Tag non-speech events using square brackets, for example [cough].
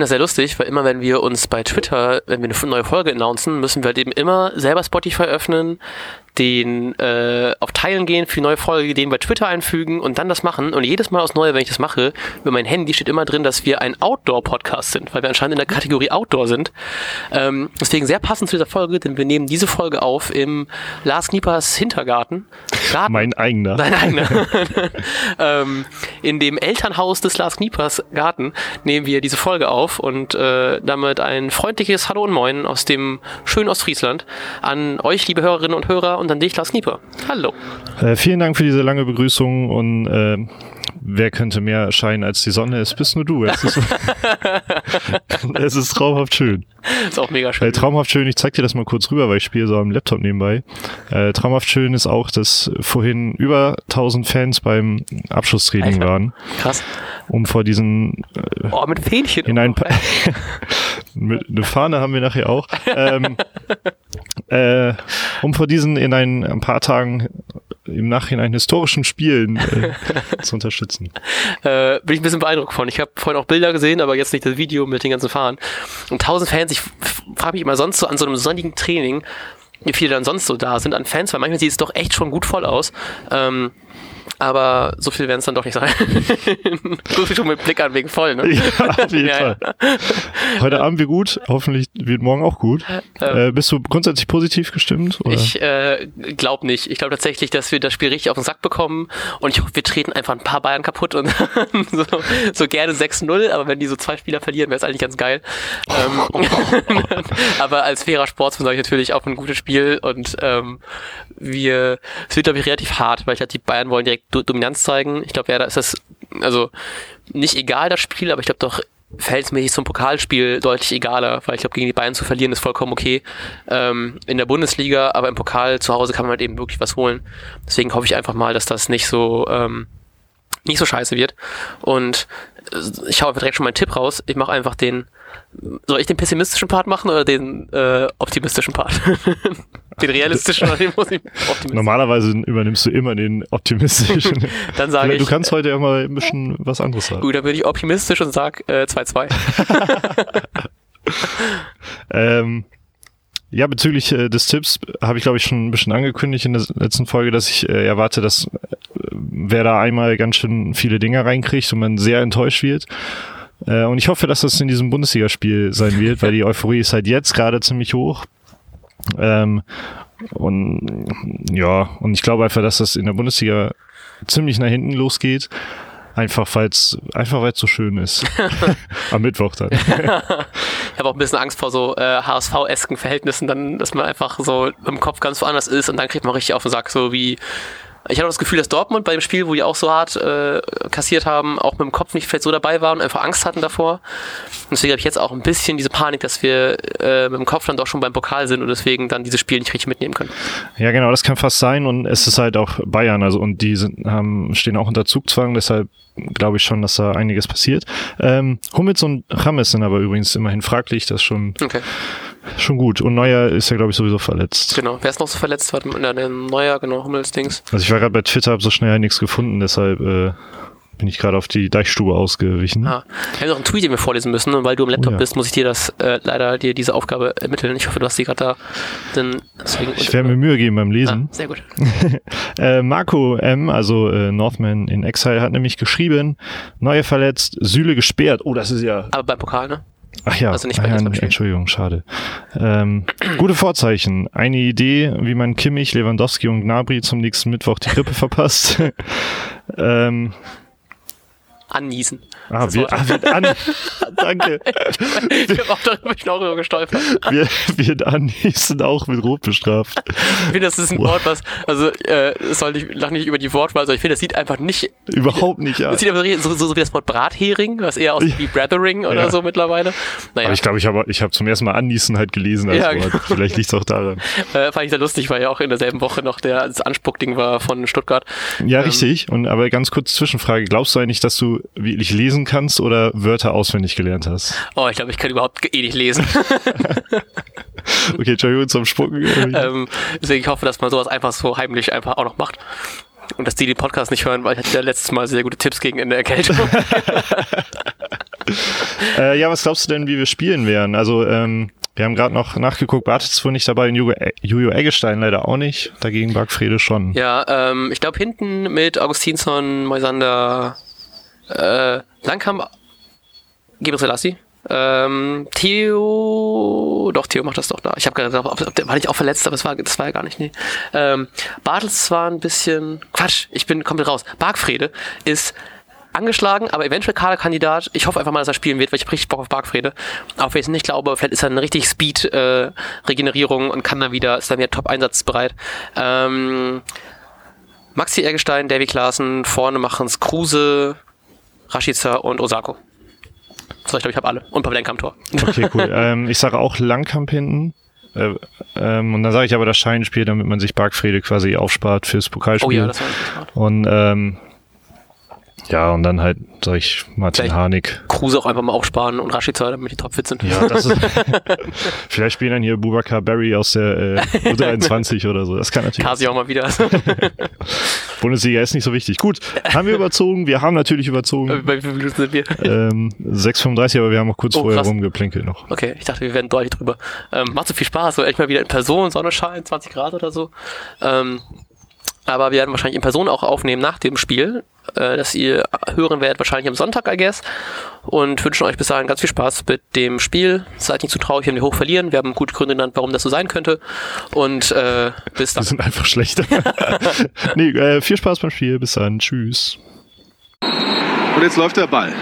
finde das sehr lustig, weil immer wenn wir uns bei Twitter, wenn wir eine neue Folge announcen, müssen wir halt eben immer selber Spotify öffnen, den äh, auf Teilen gehen für die neue Folge, den bei Twitter einfügen und dann das machen. Und jedes Mal aufs Neue, wenn ich das mache, über mein Handy steht immer drin, dass wir ein Outdoor-Podcast sind, weil wir anscheinend in der Kategorie Outdoor sind. Ähm, deswegen sehr passend zu dieser Folge, denn wir nehmen diese Folge auf im Lars Kniepers Hintergarten. Garten. Mein eigener. Dein eigener. [laughs] [laughs] ähm, in dem Elternhaus des Lars Kniepers Garten nehmen wir diese Folge auf und äh, damit ein freundliches Hallo und Moin aus dem schönen Ostfriesland an euch, liebe Hörerinnen und Hörer und an dich, Lars Knieper. Hallo. Äh, vielen Dank für diese lange Begrüßung und äh, wer könnte mehr scheinen als die Sonne? Es bist nur du. Es ist, [laughs] es ist traumhaft schön. Ist auch mega schön. Äh, traumhaft schön, ich zeig dir das mal kurz rüber, weil ich spiele so am Laptop nebenbei. Äh, traumhaft schön ist auch, dass vorhin über 1000 Fans beim Abschlusstraining Alter. waren. Krass. Um vor diesen äh, Oh, mit Fähnchen. In ein [laughs] mit, eine Fahne haben wir nachher auch. Ähm, [laughs] äh, um vor diesen in ein, ein paar Tagen im Nachhinein historischen Spielen äh, [laughs] zu unterstützen. Äh, bin ich ein bisschen beeindruckt von. Ich habe vorhin auch Bilder gesehen, aber jetzt nicht das Video mit den ganzen Fahren. Und tausend Fans, ich frage mich immer sonst so an so einem sonnigen Training, wie viele dann sonst so da sind an Fans, weil manchmal sieht es doch echt schon gut voll aus. Ähm, aber so viel werden es dann doch nicht sein. [laughs] so viel schon mit Blick an wegen voll, ne? [laughs] Ja, auf jeden ja, Fall. Ja. Heute Abend wird gut, hoffentlich wird morgen auch gut. Ähm, äh, bist du grundsätzlich positiv gestimmt? Oder? Ich äh, glaube nicht. Ich glaube tatsächlich, dass wir das Spiel richtig auf den Sack bekommen und ich hoffe, wir treten einfach ein paar Bayern kaputt und [laughs] so, so gerne 6-0, aber wenn die so zwei Spieler verlieren, wäre es eigentlich ganz geil. Ähm, aber als fairer Sportsmann sage ich natürlich auch ein gutes Spiel und ähm, wir, es wird glaube ich relativ hart, weil ich halt die Bayern wollen direkt Dominanz zeigen. Ich glaube, Werder ist das, also nicht egal das Spiel, aber ich glaube doch verhältnismäßig zum Pokalspiel deutlich egaler, weil ich glaube, gegen die Bayern zu verlieren ist vollkommen okay ähm, in der Bundesliga, aber im Pokal zu Hause kann man halt eben wirklich was holen. Deswegen hoffe ich einfach mal, dass das nicht so ähm, nicht so scheiße wird. Und äh, ich hau einfach direkt schon meinen Tipp raus. Ich mache einfach den soll ich den pessimistischen Part machen oder den äh, optimistischen Part? [laughs] den realistischen [laughs] oder den optimistischen? Normalerweise übernimmst du immer den optimistischen. [laughs] dann sage ich. Du kannst heute ja mal ein bisschen was anderes sagen. Gut, dann bin ich optimistisch und sag 2-2. Äh, [laughs] ähm, ja, bezüglich äh, des Tipps habe ich, glaube ich, schon ein bisschen angekündigt in der letzten Folge, dass ich äh, erwarte, dass äh, wer da einmal ganz schön viele Dinge reinkriegt und man sehr enttäuscht wird. Äh, und ich hoffe, dass das in diesem Bundesligaspiel sein wird, weil die Euphorie ist halt jetzt gerade ziemlich hoch. Ähm, und ja, und ich glaube einfach, dass das in der Bundesliga ziemlich nach hinten losgeht. Einfach weil es einfach weil's so schön ist. [laughs] [laughs] Am Mittwoch dann. ich habe auch ein bisschen Angst vor so äh, HSV-esken Verhältnissen, dann, dass man einfach so im Kopf ganz woanders ist und dann kriegt man richtig auf den Sack, so wie ich hatte das Gefühl, dass Dortmund bei dem Spiel, wo die auch so hart äh, kassiert haben, auch mit dem Kopf nicht vielleicht so dabei waren und einfach Angst hatten davor. Und deswegen habe ich jetzt auch ein bisschen diese Panik, dass wir äh, mit dem Kopf dann doch schon beim Pokal sind und deswegen dann dieses Spiel nicht richtig mitnehmen können. Ja, genau, das kann fast sein und es ist halt auch Bayern, also und die sind, haben, stehen auch unter Zugzwang, deshalb glaube ich schon, dass da einiges passiert. Ähm, Hummels und Rames sind aber übrigens immerhin fraglich, das schon. Okay schon gut. Und Neuer ist ja, glaube ich, sowieso verletzt. Genau. Wer ist noch so verletzt? War der Neuer, genau, Hummels Dings. Also ich war gerade bei Twitter, habe so schnell nichts gefunden, deshalb äh, bin ich gerade auf die Deichstube ausgewichen. Ah, ich habe noch einen Tweet, den wir vorlesen müssen und weil du am Laptop oh, ja. bist, muss ich dir das äh, leider dir diese Aufgabe ermitteln. Ich hoffe, du hast die gerade da. Denn deswegen, ich werde mir Mühe geben beim Lesen. Ah, sehr gut. [laughs] äh, Marco M., also äh, Northman in Exile, hat nämlich geschrieben, Neue verletzt, Süle gesperrt. Oh, das ist ja... Aber beim Pokal, ne? Ach ja, also nicht bei ah, ja, Entschuldigung, schade. Ähm, gute Vorzeichen. Eine Idee, wie man Kimmich, Lewandowski und Gnabry zum nächsten Mittwoch die Grippe verpasst. [laughs] ähm, Anniesen. Ah, [laughs] [laughs] wir, wir an, danke. ich habe auch darüber ich noch gestolpert. Wir, wird anniesen auch mit Rot bestraft. Ich finde, das ist ein wow. Wort, was, also, äh, soll nicht, lach nicht über die Wortwahl, sondern ich finde, das sieht einfach nicht. Überhaupt nicht, ja. Das sieht einfach so, so, so wie das Wort Brathering, was eher aussieht wie Brethering oder ja. so mittlerweile. Naja. Aber ich glaube, ich habe ich hab zum ersten Mal anniesen halt gelesen als ja, Wort. Genau. Vielleicht liegt es auch daran. [laughs] Äh, fand ich sehr lustig, weil ja auch in derselben Woche noch der, das Anspuckding war von Stuttgart. Ja, ähm, richtig. Und, aber ganz kurz Zwischenfrage. Glaubst du eigentlich, dass du wirklich lesen kannst oder Wörter auswendig gelernt hast? Oh, ich glaube, ich kann überhaupt eh nicht lesen. [laughs] okay, Entschuldigung zum Spucken. ähm, deswegen ich hoffe, dass man sowas einfach so heimlich einfach auch noch macht. Und dass die den Podcast nicht hören, weil ich hatte ja letztes Mal sehr gute Tipps gegen Ende Erkältung. [laughs] [laughs] Äh, ja, was glaubst du denn, wie wir spielen werden? Also, ähm, wir haben gerade noch nachgeguckt, Bartels ist wohl nicht dabei, Jujo Eggestein leider auch nicht, dagegen Bargfrede schon. Ja, ähm, ich glaube hinten mit Augustinsson, Moisander, äh, Langkamp, Gebre Selassie. Ähm, Theo, doch, Theo macht das doch da. Ich habe gerade gedacht, war nicht auch verletzt, aber das war, das war ja gar nicht, nee. Ähm, Bartels war ein bisschen, Quatsch, ich bin komplett raus. Bargfrede ist angeschlagen, aber eventuell Kaderkandidat. Ich hoffe einfach mal, dass er spielen wird, weil ich habe richtig Bock auf Bargfrede. Auch wenn ich es nicht glaube, vielleicht ist er eine richtig Speed-Regenerierung äh, und kann dann wieder, ist dann wieder top einsatzbereit. Ähm, Maxi Eggestein, Davy Klaassen, vorne machen es Kruse, Rashica und Osako. So, ich glaube, ich habe alle. Und Pavlenka am Tor. Okay, cool. [laughs] ähm, ich sage auch Langkamp hinten. Äh, ähm, und dann sage ich aber das Scheinspiel, damit man sich Bargfrede quasi aufspart fürs Pokalspiel. Oh ja, das war smart. Und ähm, ja, und dann halt, sag ich, Martin vielleicht Harnik. Kruse auch einfach mal aufsparen und Rashica, damit die topfit sind. Ja, das ist, [laughs] vielleicht spielen dann hier Bubakar Barry aus der äh, U23 [laughs] oder so. Das kann natürlich. Kasi auch mal wieder. Bundesliga ist nicht so wichtig. Gut, haben wir überzogen? Wir haben natürlich überzogen. Bei wie vielen Minuten sind wir? Ähm, 6,35, aber wir haben auch kurz oh, vorher krass. rumgeplinkelt noch. Okay, ich dachte, wir werden deutlich drüber. Ähm, macht so viel Spaß, so echt mal wieder in Person, Sonne scheint, 20 Grad oder so. Ähm, aber wir werden wahrscheinlich in Person auch aufnehmen nach dem Spiel, äh, das ihr hören werdet, wahrscheinlich am Sonntag, I guess. Und wünschen euch bis dahin ganz viel Spaß mit dem Spiel. Seid nicht zu traurig, wenn wir hoch verlieren. Wir haben gute Gründe genannt, warum das so sein könnte. Und äh, bis dann. Wir sind einfach schlechter. [laughs] nee, äh, viel Spaß beim Spiel. Bis dann. Tschüss. Und jetzt läuft der Ball.